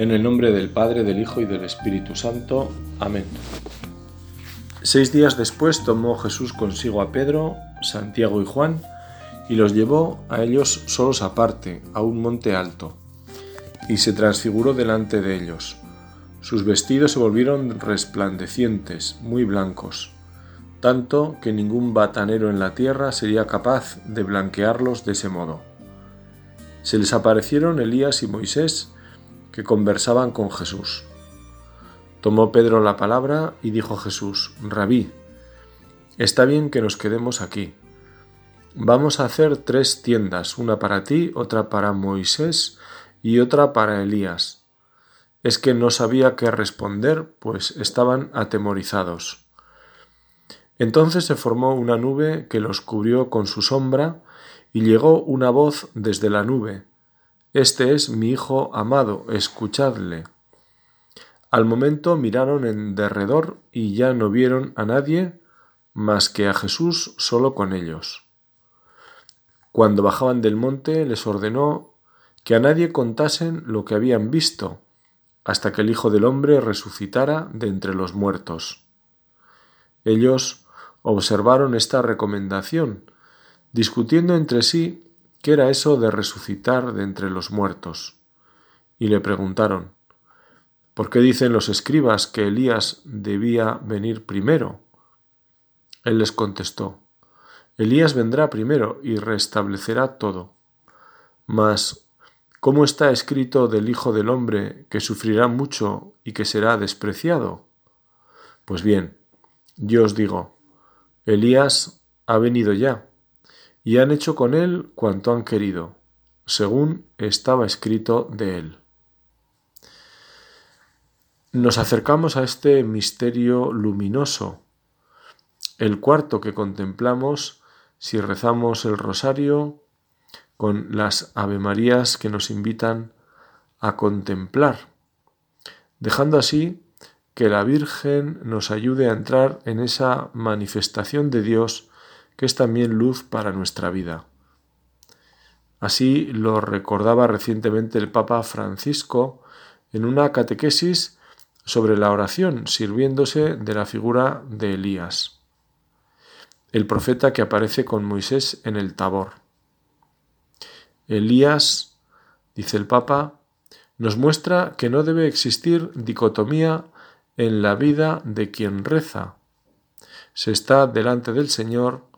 En el nombre del Padre, del Hijo y del Espíritu Santo. Amén. Seis días después tomó Jesús consigo a Pedro, Santiago y Juan y los llevó a ellos solos aparte, a un monte alto, y se transfiguró delante de ellos. Sus vestidos se volvieron resplandecientes, muy blancos, tanto que ningún batanero en la tierra sería capaz de blanquearlos de ese modo. Se les aparecieron Elías y Moisés, que conversaban con Jesús. Tomó Pedro la palabra y dijo Jesús, Rabí, está bien que nos quedemos aquí. Vamos a hacer tres tiendas, una para ti, otra para Moisés y otra para Elías. Es que no sabía qué responder, pues estaban atemorizados. Entonces se formó una nube que los cubrió con su sombra, y llegó una voz desde la nube, este es mi Hijo amado, escuchadle. Al momento miraron en derredor y ya no vieron a nadie más que a Jesús solo con ellos. Cuando bajaban del monte les ordenó que a nadie contasen lo que habían visto, hasta que el Hijo del Hombre resucitara de entre los muertos. Ellos observaron esta recomendación, discutiendo entre sí ¿Qué era eso de resucitar de entre los muertos? Y le preguntaron, ¿por qué dicen los escribas que Elías debía venir primero? Él les contestó, Elías vendrá primero y restablecerá todo. Mas, ¿cómo está escrito del Hijo del Hombre que sufrirá mucho y que será despreciado? Pues bien, yo os digo, Elías ha venido ya y han hecho con él cuanto han querido, según estaba escrito de él. Nos acercamos a este misterio luminoso, el cuarto que contemplamos si rezamos el rosario con las Avemarías que nos invitan a contemplar, dejando así que la Virgen nos ayude a entrar en esa manifestación de Dios que es también luz para nuestra vida. Así lo recordaba recientemente el Papa Francisco en una catequesis sobre la oración, sirviéndose de la figura de Elías, el profeta que aparece con Moisés en el Tabor. Elías, dice el Papa, nos muestra que no debe existir dicotomía en la vida de quien reza. Se está delante del Señor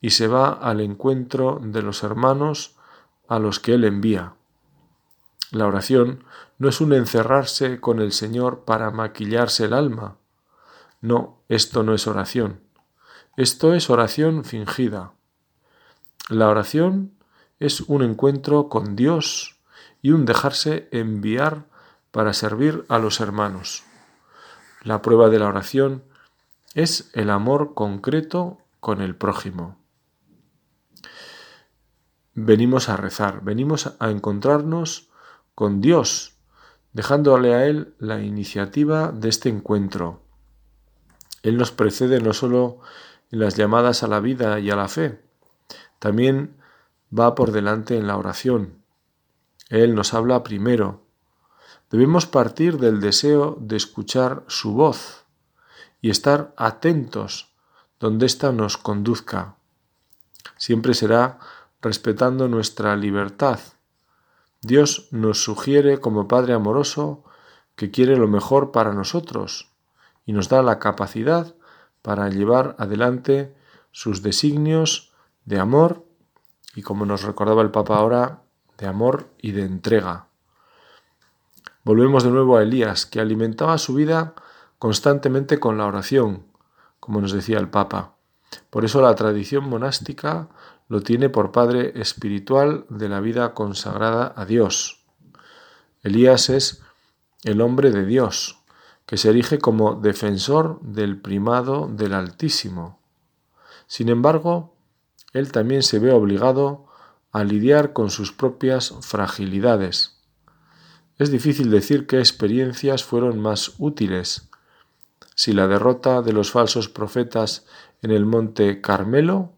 y se va al encuentro de los hermanos a los que Él envía. La oración no es un encerrarse con el Señor para maquillarse el alma. No, esto no es oración. Esto es oración fingida. La oración es un encuentro con Dios y un dejarse enviar para servir a los hermanos. La prueba de la oración es el amor concreto con el prójimo venimos a rezar, venimos a encontrarnos con Dios, dejándole a Él la iniciativa de este encuentro. Él nos precede no solo en las llamadas a la vida y a la fe, también va por delante en la oración. Él nos habla primero. Debemos partir del deseo de escuchar su voz y estar atentos donde ésta nos conduzca. Siempre será respetando nuestra libertad. Dios nos sugiere como Padre amoroso que quiere lo mejor para nosotros y nos da la capacidad para llevar adelante sus designios de amor y como nos recordaba el Papa ahora, de amor y de entrega. Volvemos de nuevo a Elías, que alimentaba su vida constantemente con la oración, como nos decía el Papa. Por eso la tradición monástica lo tiene por padre espiritual de la vida consagrada a Dios. Elías es el hombre de Dios, que se erige como defensor del primado del Altísimo. Sin embargo, él también se ve obligado a lidiar con sus propias fragilidades. Es difícil decir qué experiencias fueron más útiles, si la derrota de los falsos profetas en el monte Carmelo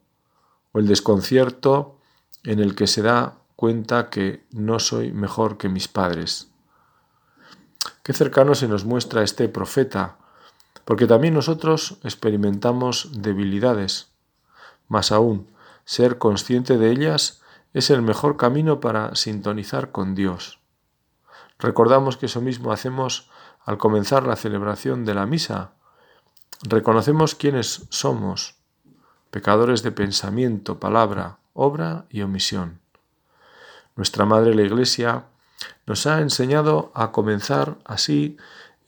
o el desconcierto en el que se da cuenta que no soy mejor que mis padres. Qué cercano se nos muestra este profeta, porque también nosotros experimentamos debilidades. Más aún, ser consciente de ellas es el mejor camino para sintonizar con Dios. Recordamos que eso mismo hacemos al comenzar la celebración de la misa. Reconocemos quiénes somos, pecadores de pensamiento, palabra, obra y omisión. Nuestra Madre la Iglesia nos ha enseñado a comenzar así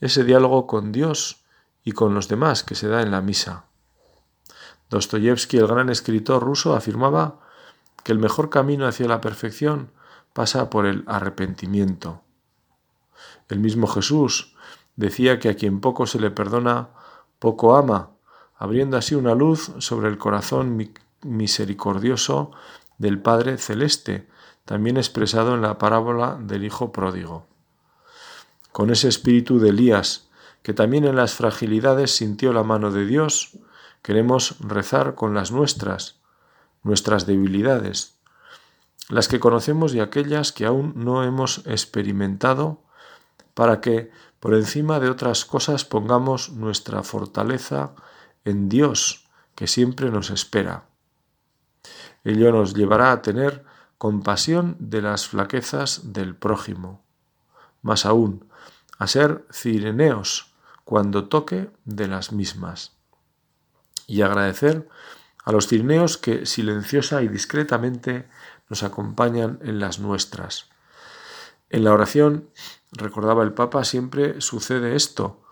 ese diálogo con Dios y con los demás que se da en la misa. Dostoyevsky, el gran escritor ruso, afirmaba que el mejor camino hacia la perfección pasa por el arrepentimiento. El mismo Jesús decía que a quien poco se le perdona, poco ama, abriendo así una luz sobre el corazón misericordioso del Padre Celeste, también expresado en la parábola del Hijo Pródigo. Con ese espíritu de Elías, que también en las fragilidades sintió la mano de Dios, queremos rezar con las nuestras, nuestras debilidades, las que conocemos y aquellas que aún no hemos experimentado, para que, por encima de otras cosas, pongamos nuestra fortaleza en Dios, que siempre nos espera. Ello nos llevará a tener compasión de las flaquezas del prójimo. Más aún, a ser cireneos cuando toque de las mismas. Y agradecer a los cireneos que silenciosa y discretamente nos acompañan en las nuestras. En la oración, recordaba el Papa, siempre sucede esto,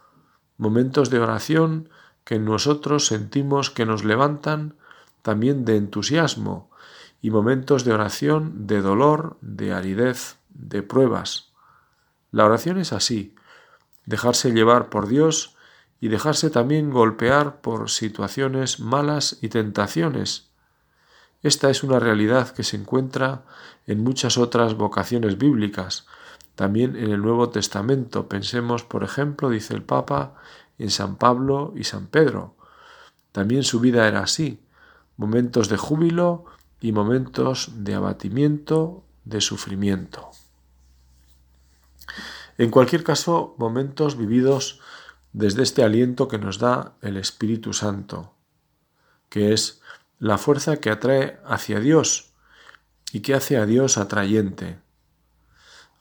momentos de oración que nosotros sentimos que nos levantan también de entusiasmo, y momentos de oración, de dolor, de aridez, de pruebas. La oración es así, dejarse llevar por Dios y dejarse también golpear por situaciones malas y tentaciones. Esta es una realidad que se encuentra en muchas otras vocaciones bíblicas, también en el Nuevo Testamento. Pensemos, por ejemplo, dice el Papa, en San Pablo y San Pedro. También su vida era así, momentos de júbilo y momentos de abatimiento, de sufrimiento. En cualquier caso, momentos vividos desde este aliento que nos da el Espíritu Santo, que es la fuerza que atrae hacia Dios y que hace a Dios atrayente.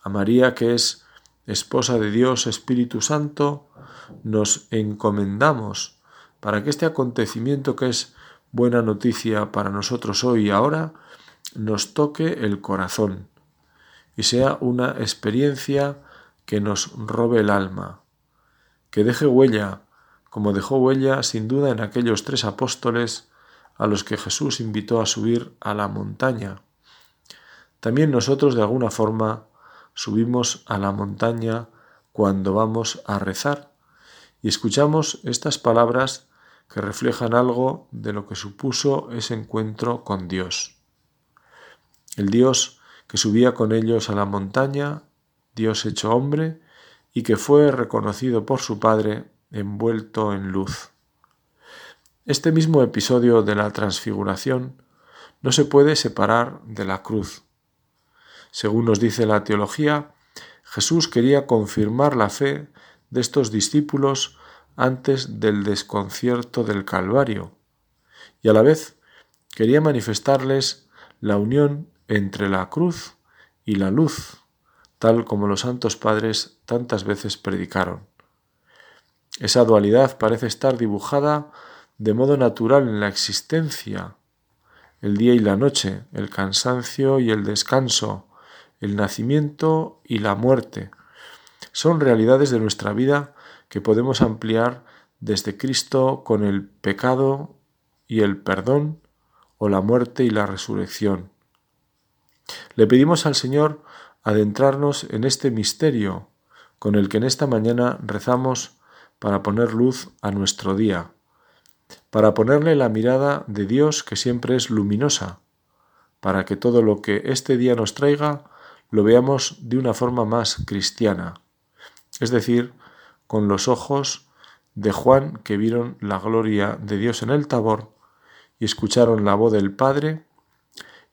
A María, que es esposa de Dios Espíritu Santo, nos encomendamos para que este acontecimiento que es buena noticia para nosotros hoy y ahora, nos toque el corazón y sea una experiencia que nos robe el alma, que deje huella, como dejó huella sin duda en aquellos tres apóstoles a los que Jesús invitó a subir a la montaña. También nosotros de alguna forma subimos a la montaña cuando vamos a rezar y escuchamos estas palabras que reflejan algo de lo que supuso ese encuentro con Dios. El Dios que subía con ellos a la montaña, Dios hecho hombre, y que fue reconocido por su Padre envuelto en luz. Este mismo episodio de la transfiguración no se puede separar de la cruz. Según nos dice la teología, Jesús quería confirmar la fe de estos discípulos antes del desconcierto del Calvario, y a la vez quería manifestarles la unión entre la cruz y la luz, tal como los santos padres tantas veces predicaron. Esa dualidad parece estar dibujada de modo natural en la existencia, el día y la noche, el cansancio y el descanso, el nacimiento y la muerte. Son realidades de nuestra vida que podemos ampliar desde Cristo con el pecado y el perdón o la muerte y la resurrección. Le pedimos al Señor adentrarnos en este misterio con el que en esta mañana rezamos para poner luz a nuestro día, para ponerle la mirada de Dios que siempre es luminosa, para que todo lo que este día nos traiga lo veamos de una forma más cristiana, es decir, con los ojos de Juan que vieron la gloria de Dios en el tabor y escucharon la voz del Padre,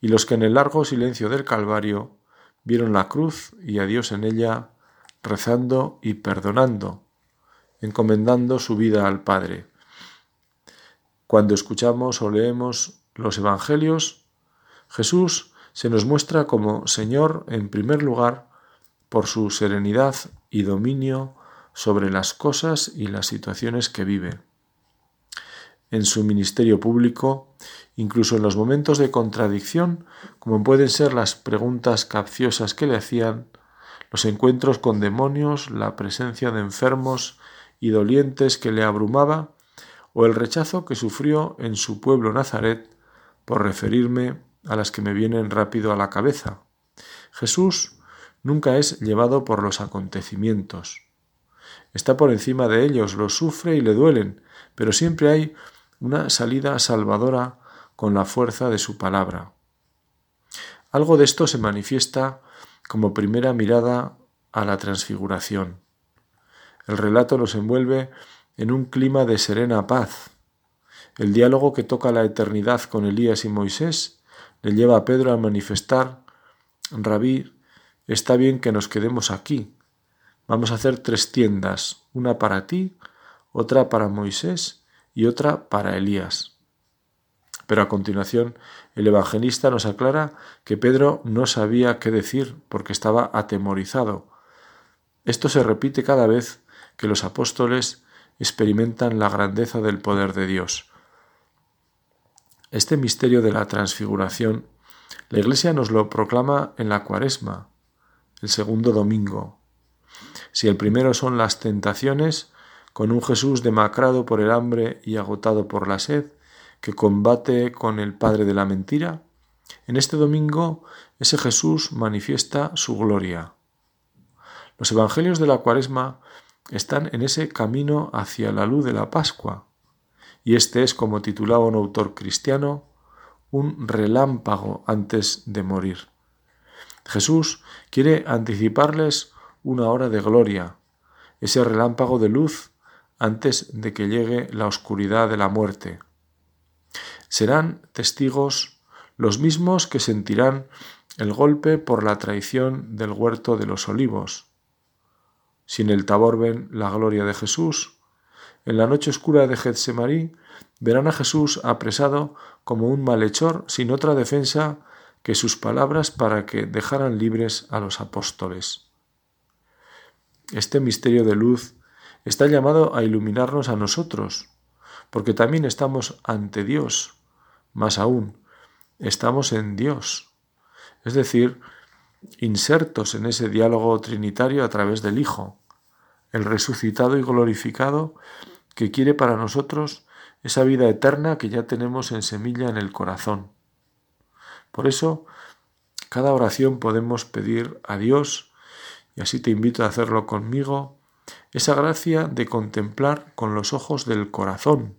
y los que en el largo silencio del Calvario vieron la cruz y a Dios en ella rezando y perdonando, encomendando su vida al Padre. Cuando escuchamos o leemos los Evangelios, Jesús se nos muestra como Señor en primer lugar por su serenidad y dominio sobre las cosas y las situaciones que vive. En su ministerio público, incluso en los momentos de contradicción, como pueden ser las preguntas capciosas que le hacían, los encuentros con demonios, la presencia de enfermos y dolientes que le abrumaba, o el rechazo que sufrió en su pueblo Nazaret, por referirme a las que me vienen rápido a la cabeza. Jesús nunca es llevado por los acontecimientos. Está por encima de ellos, los sufre y le duelen, pero siempre hay una salida salvadora con la fuerza de su palabra. Algo de esto se manifiesta como primera mirada a la transfiguración. El relato nos envuelve en un clima de serena paz. El diálogo que toca la eternidad con Elías y Moisés le lleva a Pedro a manifestar, Rabí, está bien que nos quedemos aquí. Vamos a hacer tres tiendas, una para ti, otra para Moisés y otra para Elías. Pero a continuación el evangelista nos aclara que Pedro no sabía qué decir porque estaba atemorizado. Esto se repite cada vez que los apóstoles experimentan la grandeza del poder de Dios. Este misterio de la transfiguración, la Iglesia nos lo proclama en la cuaresma, el segundo domingo. Si el primero son las tentaciones, con un Jesús demacrado por el hambre y agotado por la sed, que combate con el padre de la mentira, en este domingo ese Jesús manifiesta su gloria. Los evangelios de la cuaresma están en ese camino hacia la luz de la Pascua, y este es, como titulaba un autor cristiano, un relámpago antes de morir. Jesús quiere anticiparles una hora de gloria, ese relámpago de luz antes de que llegue la oscuridad de la muerte serán testigos los mismos que sentirán el golpe por la traición del huerto de los olivos. Si en el Tabor ven la gloria de Jesús, en la noche oscura de Getsemarí verán a Jesús apresado como un malhechor sin otra defensa que sus palabras para que dejaran libres a los apóstoles. Este misterio de luz está llamado a iluminarnos a nosotros, porque también estamos ante Dios, más aún, estamos en Dios, es decir, insertos en ese diálogo trinitario a través del Hijo, el resucitado y glorificado que quiere para nosotros esa vida eterna que ya tenemos en semilla en el corazón. Por eso, cada oración podemos pedir a Dios, y así te invito a hacerlo conmigo, esa gracia de contemplar con los ojos del corazón,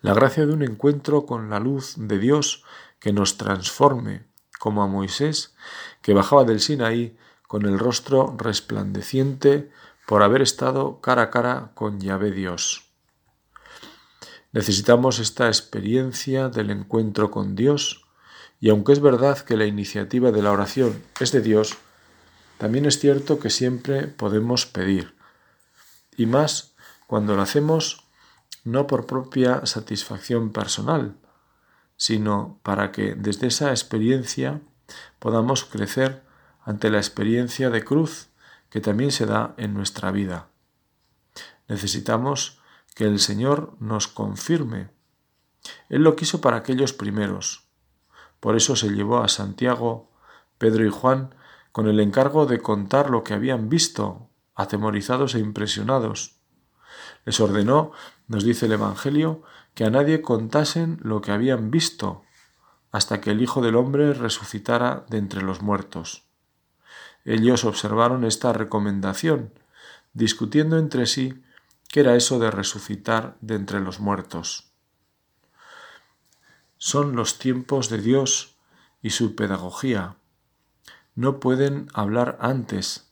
la gracia de un encuentro con la luz de Dios que nos transforme, como a Moisés, que bajaba del Sinaí con el rostro resplandeciente por haber estado cara a cara con Yahvé Dios. Necesitamos esta experiencia del encuentro con Dios, y aunque es verdad que la iniciativa de la oración es de Dios, también es cierto que siempre podemos pedir, y más cuando lo hacemos no por propia satisfacción personal, sino para que desde esa experiencia podamos crecer ante la experiencia de cruz que también se da en nuestra vida. Necesitamos que el Señor nos confirme. Él lo quiso para aquellos primeros. Por eso se llevó a Santiago, Pedro y Juan con el encargo de contar lo que habían visto, atemorizados e impresionados. Les ordenó nos dice el Evangelio que a nadie contasen lo que habían visto hasta que el Hijo del Hombre resucitara de entre los muertos. Ellos observaron esta recomendación, discutiendo entre sí qué era eso de resucitar de entre los muertos. Son los tiempos de Dios y su pedagogía. No pueden hablar antes.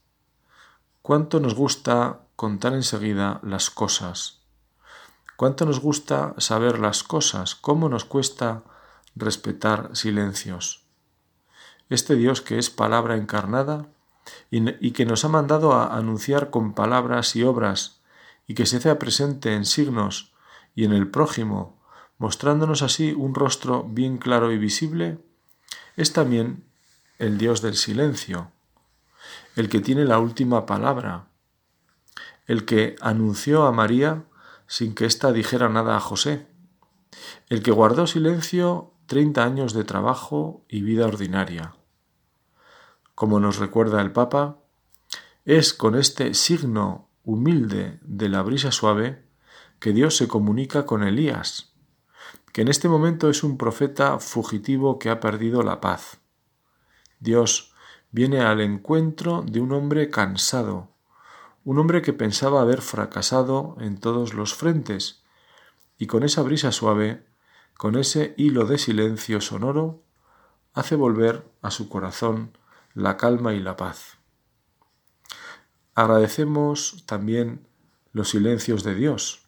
¿Cuánto nos gusta contar enseguida las cosas? ¿Cuánto nos gusta saber las cosas? ¿Cómo nos cuesta respetar silencios? Este Dios que es palabra encarnada y, que nos ha mandado a anunciar con palabras y obras y que se hace presente en signos y en el prójimo, mostrándonos así un rostro bien claro y visible, es también el Dios del silencio, el que tiene la última palabra, el que anunció a María sin que ésta dijera nada a José, el que guardó silencio treinta años de trabajo y vida ordinaria. Como nos recuerda el Papa, es con este signo humilde de la brisa suave que Dios se comunica con Elías, que en este momento es un profeta fugitivo que ha perdido la paz. Dios viene al encuentro de un hombre cansado, un hombre que pensaba haber fracasado en todos los frentes, y con esa brisa suave, con ese hilo de silencio sonoro, hace volver a su corazón la calma y la paz. Agradecemos también los silencios de Dios,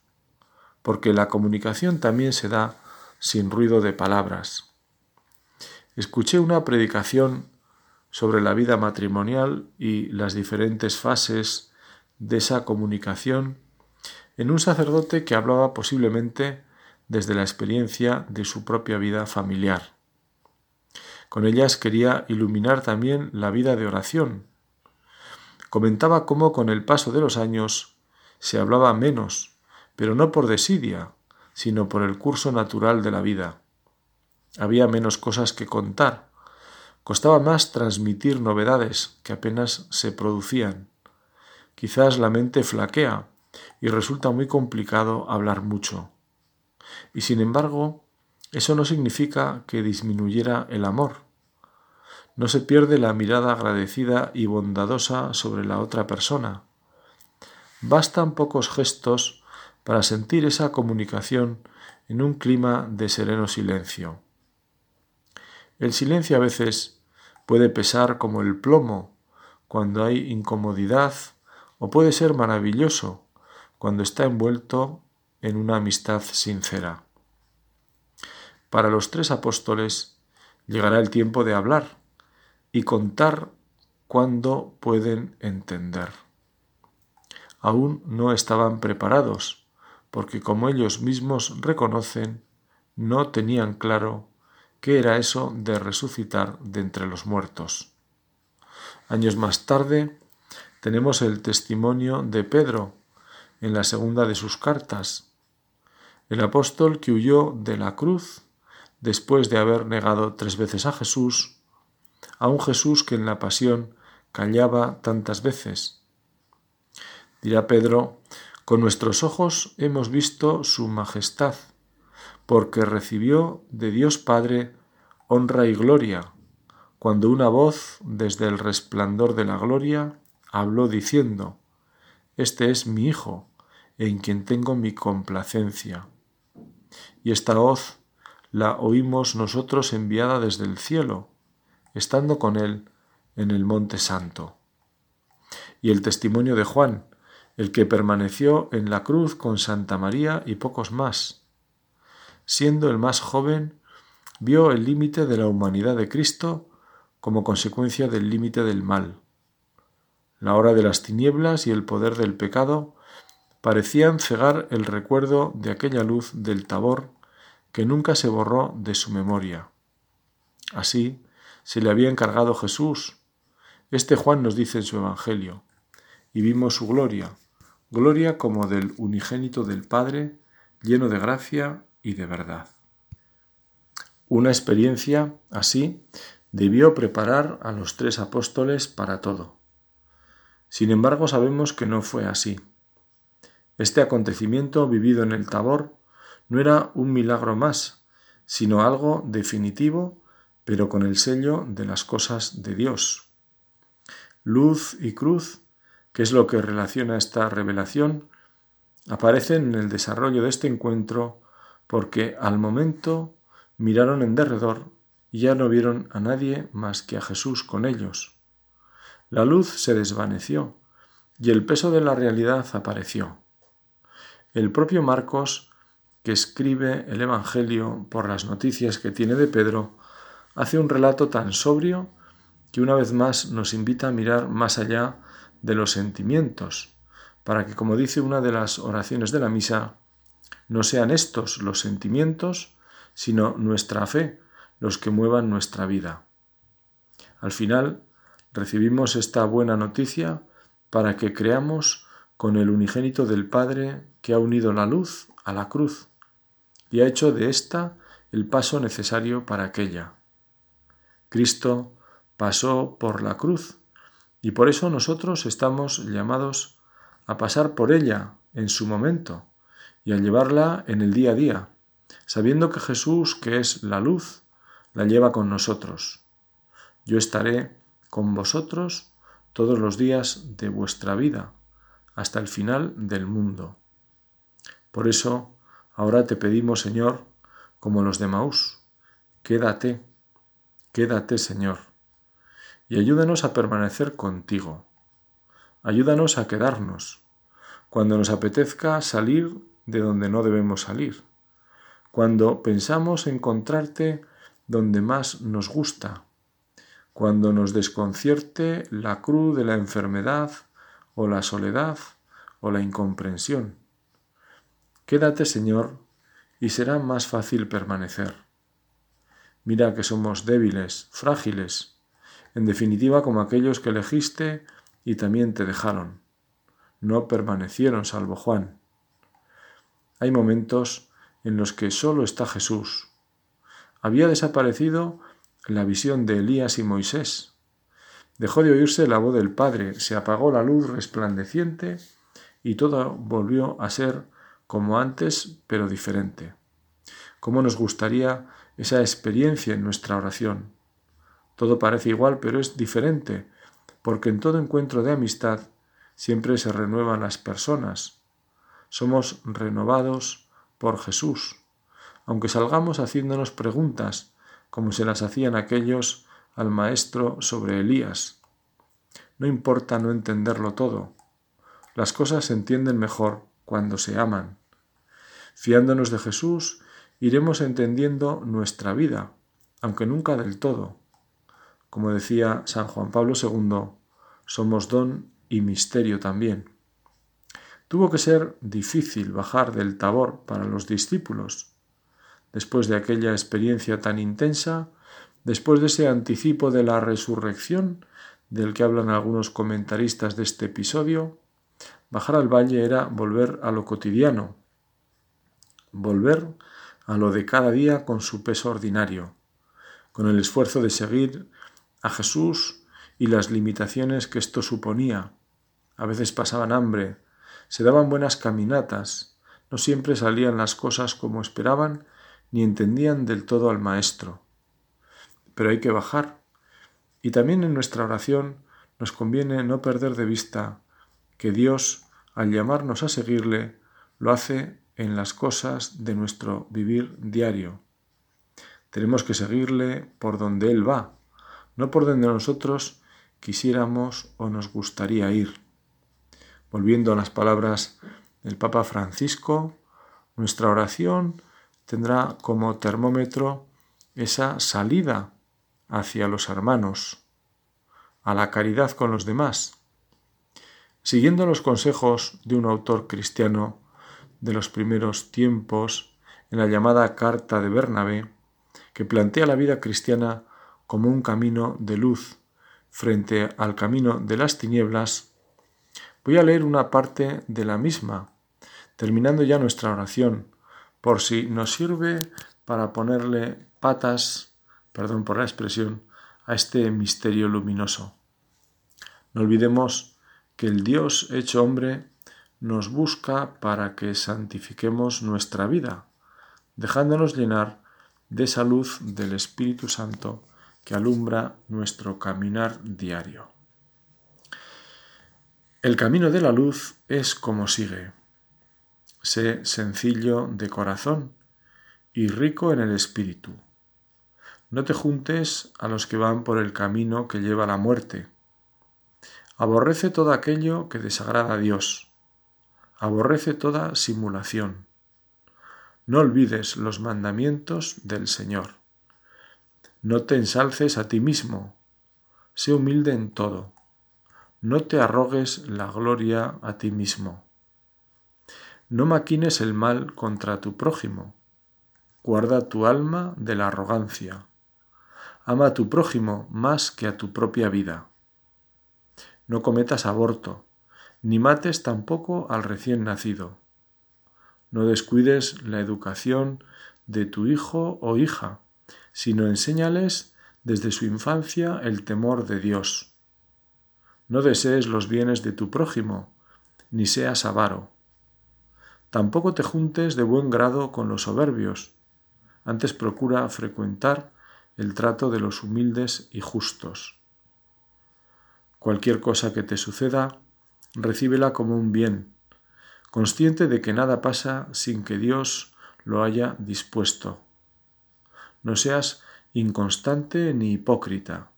porque la comunicación también se da sin ruido de palabras. Escuché una predicación sobre la vida matrimonial y las diferentes fases de esa comunicación en un sacerdote que hablaba posiblemente desde la experiencia de su propia vida familiar. Con ellas quería iluminar también la vida de oración. Comentaba cómo con el paso de los años se hablaba menos, pero no por desidia, sino por el curso natural de la vida. Había menos cosas que contar. Costaba más transmitir novedades que apenas se producían. Quizás la mente flaquea y resulta muy complicado hablar mucho. Y sin embargo, eso no significa que disminuyera el amor. No se pierde la mirada agradecida y bondadosa sobre la otra persona. Bastan pocos gestos para sentir esa comunicación en un clima de sereno silencio. El silencio a veces puede pesar como el plomo cuando hay incomodidad o puede ser maravilloso cuando está envuelto en una amistad sincera. Para los tres apóstoles llegará el tiempo de hablar y contar cuando pueden entender. Aún no estaban preparados, porque como ellos mismos reconocen, no tenían claro qué era eso de resucitar de entre los muertos. Años más tarde, tenemos el testimonio de Pedro en la segunda de sus cartas, el apóstol que huyó de la cruz después de haber negado tres veces a Jesús, a un Jesús que en la pasión callaba tantas veces. Dirá Pedro, con nuestros ojos hemos visto su majestad, porque recibió de Dios Padre honra y gloria, cuando una voz desde el resplandor de la gloria habló diciendo, Este es mi Hijo, en quien tengo mi complacencia. Y esta voz la oímos nosotros enviada desde el cielo, estando con él en el Monte Santo. Y el testimonio de Juan, el que permaneció en la cruz con Santa María y pocos más. Siendo el más joven, vio el límite de la humanidad de Cristo como consecuencia del límite del mal la hora de las tinieblas y el poder del pecado parecían cegar el recuerdo de aquella luz del tabor que nunca se borró de su memoria. Así se le había encargado Jesús. Este Juan nos dice en su Evangelio, y vimos su gloria, gloria como del unigénito del Padre, lleno de gracia y de verdad. Una experiencia así debió preparar a los tres apóstoles para todo. Sin embargo, sabemos que no fue así. Este acontecimiento vivido en el Tabor no era un milagro más, sino algo definitivo, pero con el sello de las cosas de Dios. Luz y cruz, que es lo que relaciona esta revelación, aparecen en el desarrollo de este encuentro porque al momento miraron en derredor y ya no vieron a nadie más que a Jesús con ellos. La luz se desvaneció y el peso de la realidad apareció. El propio Marcos, que escribe el Evangelio por las noticias que tiene de Pedro, hace un relato tan sobrio que una vez más nos invita a mirar más allá de los sentimientos, para que, como dice una de las oraciones de la misa, no sean estos los sentimientos, sino nuestra fe los que muevan nuestra vida. Al final, recibimos esta buena noticia para que creamos con el unigénito del Padre que ha unido la luz a la cruz y ha hecho de ésta el paso necesario para aquella. Cristo pasó por la cruz y por eso nosotros estamos llamados a pasar por ella en su momento y a llevarla en el día a día, sabiendo que Jesús, que es la luz, la lleva con nosotros. Yo estaré con vosotros todos los días de vuestra vida, hasta el final del mundo. Por eso, ahora te pedimos, Señor, como los de Maús, quédate, quédate, Señor, y ayúdanos a permanecer contigo. Ayúdanos a quedarnos, cuando nos apetezca salir de donde no debemos salir, cuando pensamos encontrarte donde más nos gusta, cuando nos desconcierte la cruz de la enfermedad o la soledad o la incomprensión. Quédate, Señor, y será más fácil permanecer. Mira que somos débiles, frágiles, en definitiva como aquellos que elegiste y también te dejaron. No permanecieron salvo Juan. Hay momentos en los que solo está Jesús. Había desaparecido la visión de Elías y Moisés. Dejó de oírse la voz del Padre, se apagó la luz resplandeciente y todo volvió a ser como antes, pero diferente. ¿Cómo nos gustaría esa experiencia en nuestra oración? Todo parece igual, pero es diferente, porque en todo encuentro de amistad siempre se renuevan las personas, somos renovados por Jesús, aunque salgamos haciéndonos preguntas como se las hacían aquellos al Maestro sobre Elías. No importa no entenderlo todo, las cosas se entienden mejor cuando se aman. Fiándonos de Jesús, iremos entendiendo nuestra vida, aunque nunca del todo. Como decía San Juan Pablo II, somos don y misterio también. Tuvo que ser difícil bajar del tabor para los discípulos. Después de aquella experiencia tan intensa, después de ese anticipo de la resurrección, del que hablan algunos comentaristas de este episodio, bajar al valle era volver a lo cotidiano, volver lo de cada día con su peso ordinario, con el esfuerzo de seguir a Jesús y las limitaciones que esto suponía. A veces pasaban hambre, se daban buenas caminatas, no siempre salían las cosas como esperaban ni entendían del todo al Maestro. Pero hay que bajar. Y también en nuestra oración nos conviene no perder de vista que Dios, al llamarnos a seguirle, lo hace en las cosas de nuestro vivir diario. Tenemos que seguirle por donde Él va, no por donde nosotros quisiéramos o nos gustaría ir. Volviendo a las palabras del Papa Francisco, nuestra oración tendrá como termómetro esa salida hacia los hermanos, a la caridad con los demás. Siguiendo los consejos de un autor cristiano de los primeros tiempos, en la llamada Carta de Bernabé, que plantea la vida cristiana como un camino de luz frente al camino de las tinieblas, Voy a leer una parte de la misma, terminando ya nuestra oración, por si nos sirve para ponerle patas, perdón por la expresión, a este misterio luminoso. No olvidemos que el Dios hecho hombre nos busca para que santifiquemos nuestra vida, dejándonos llenar de esa luz del Espíritu Santo que alumbra nuestro caminar diario. El camino de la luz es como sigue. Sé sencillo de corazón y rico en el espíritu. No te juntes a los que van por el camino que lleva a la muerte. Aborrece todo aquello que desagrada a Dios. Aborrece toda simulación. No olvides los mandamientos del Señor. No te ensalces a ti mismo. sé humilde en todo. No te arrogues la gloria a ti mismo. No maquines el mal contra tu prójimo. Guarda tu alma de la arrogancia. Ama a tu prójimo más que a tu propia vida. No cometas aborto, ni mates tampoco al recién nacido. No descuides la educación de tu hijo o hija, sino enséñales desde su infancia el temor de Dios. No desees los bienes de tu prójimo, ni seas avaro. Tampoco te juntes de buen grado con los soberbios, antes procura frecuentar el trato de los humildes y justos. Cualquier cosa que te suceda, recíbela como un bien, consciente de que nada pasa sin que Dios lo haya dispuesto. No seas inconstante ni hipócrita,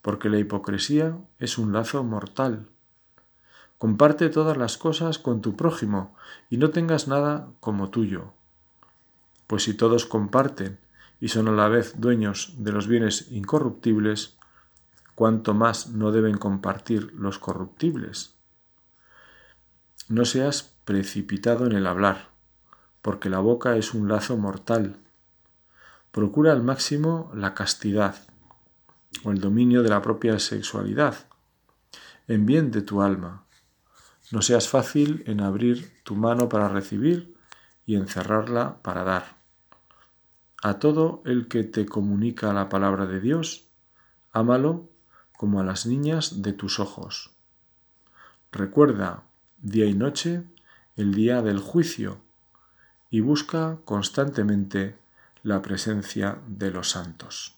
porque la hipocresía es un lazo mortal. Comparte todas las cosas con tu prójimo y no tengas nada como tuyo. Pues si todos comparten y son a la vez dueños de los bienes incorruptibles, cuánto más no deben compartir los corruptibles. No seas precipitado en el hablar, porque la boca es un lazo mortal. Procura al máximo la castidad o el dominio de la propia sexualidad, en bien de tu alma. No seas fácil en abrir tu mano para recibir y encerrarla para dar. A todo el que te comunica la palabra de Dios, ámalo como a las niñas de tus ojos. Recuerda día y noche el día del juicio y busca constantemente la presencia de los santos.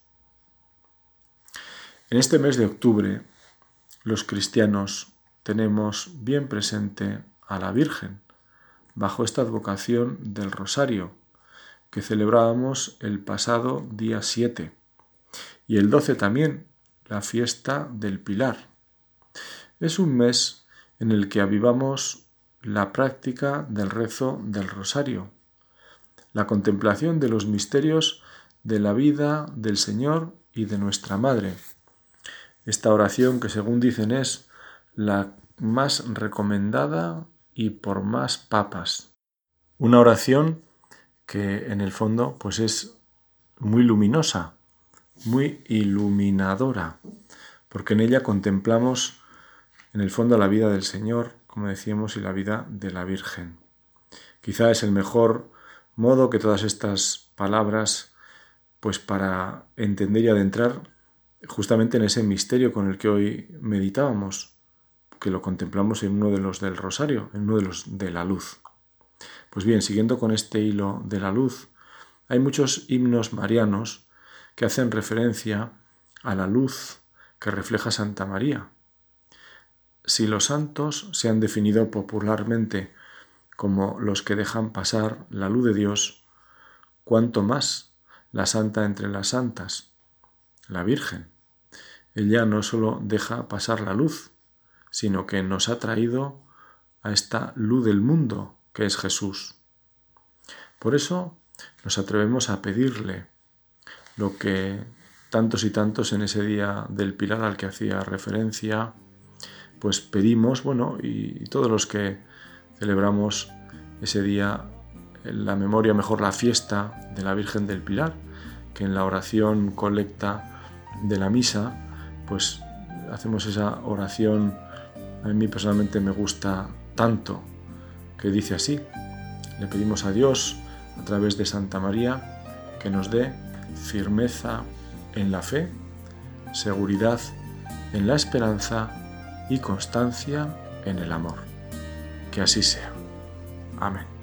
En este mes de octubre, los cristianos tenemos bien presente a la Virgen, bajo esta advocación del Rosario, que celebrábamos el pasado día 7, y el 12 también, la fiesta del Pilar. Es un mes en el que avivamos la práctica del rezo del Rosario, la contemplación de los misterios de la vida del Señor y de nuestra Madre. Esta oración que según dicen es la más recomendada y por más papas. Una oración que en el fondo pues es muy luminosa, muy iluminadora, porque en ella contemplamos en el fondo la vida del Señor, como decíamos, y la vida de la Virgen. Quizá es el mejor modo que todas estas palabras, pues para entender y adentrar justamente en ese misterio con el que hoy meditábamos, que lo contemplamos en uno de los del rosario, en uno de los de la luz. Pues bien, siguiendo con este hilo de la luz, hay muchos himnos marianos que hacen referencia a la luz que refleja Santa María. Si los santos se han definido popularmente como los que dejan pasar la luz de Dios, cuanto más la santa entre las santas, la Virgen. Ella no solo deja pasar la luz, sino que nos ha traído a esta luz del mundo que es Jesús. Por eso nos atrevemos a pedirle lo que tantos y tantos en ese día del Pilar al que hacía referencia, pues pedimos, bueno, y todos los que celebramos ese día la memoria, mejor la fiesta de la Virgen del Pilar, que en la oración colecta de la misa, pues hacemos esa oración, a mí personalmente me gusta tanto, que dice así, le pedimos a Dios a través de Santa María que nos dé firmeza en la fe, seguridad en la esperanza y constancia en el amor. Que así sea. Amén.